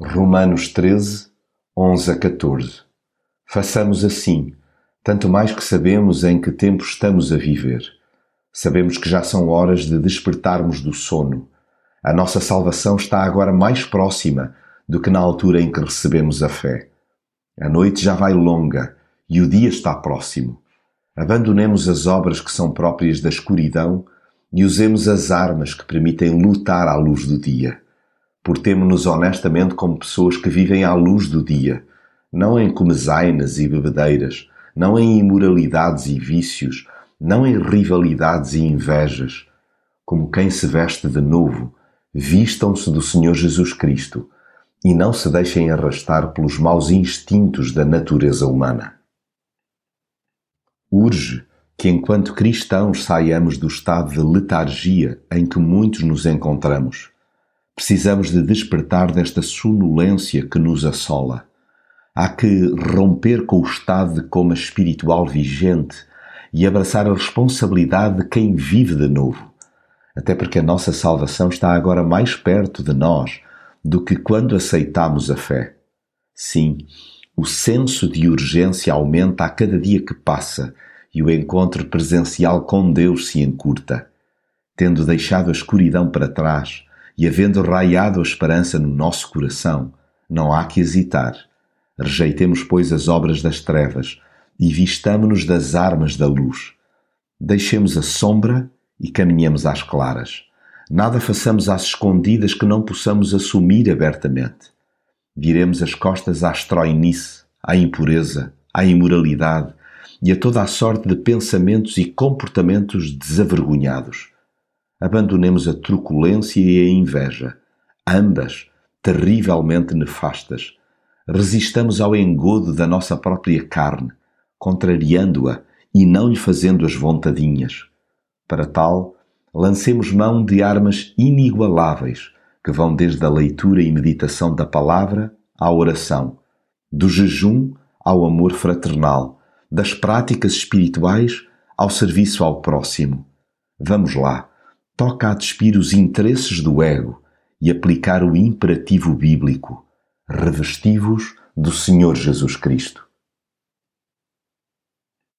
Romanos 13, 11 a 14 Façamos assim, tanto mais que sabemos em que tempo estamos a viver. Sabemos que já são horas de despertarmos do sono. A nossa salvação está agora mais próxima do que na altura em que recebemos a fé. A noite já vai longa e o dia está próximo. Abandonemos as obras que são próprias da escuridão e usemos as armas que permitem lutar à luz do dia portemo-nos honestamente como pessoas que vivem à luz do dia, não em comezainas e bebedeiras, não em imoralidades e vícios, não em rivalidades e invejas. Como quem se veste de novo, vistam-se do Senhor Jesus Cristo e não se deixem arrastar pelos maus instintos da natureza humana. Urge que, enquanto cristãos, saiamos do estado de letargia em que muitos nos encontramos Precisamos de despertar desta sonolência que nos assola. Há que romper com o estado de coma espiritual vigente e abraçar a responsabilidade de quem vive de novo. Até porque a nossa salvação está agora mais perto de nós do que quando aceitamos a fé. Sim, o senso de urgência aumenta a cada dia que passa e o encontro presencial com Deus se encurta. Tendo deixado a escuridão para trás, e havendo raiado a esperança no nosso coração, não há que hesitar. Rejeitemos, pois, as obras das trevas e vistamo-nos das armas da luz. Deixemos a sombra e caminhemos às claras. Nada façamos às escondidas que não possamos assumir abertamente. Viremos as costas à estroinice, à impureza, à imoralidade e a toda a sorte de pensamentos e comportamentos desavergonhados abandonemos a truculência e a inveja, ambas terrivelmente nefastas. Resistamos ao engodo da nossa própria carne, contrariando-a e não lhe fazendo as vontadinhas. Para tal, lancemos mão de armas inigualáveis que vão desde a leitura e meditação da palavra à oração, do jejum ao amor fraternal, das práticas espirituais ao serviço ao próximo. Vamos lá toca a despir os interesses do ego e aplicar o imperativo bíblico: revesti-vos do Senhor Jesus Cristo.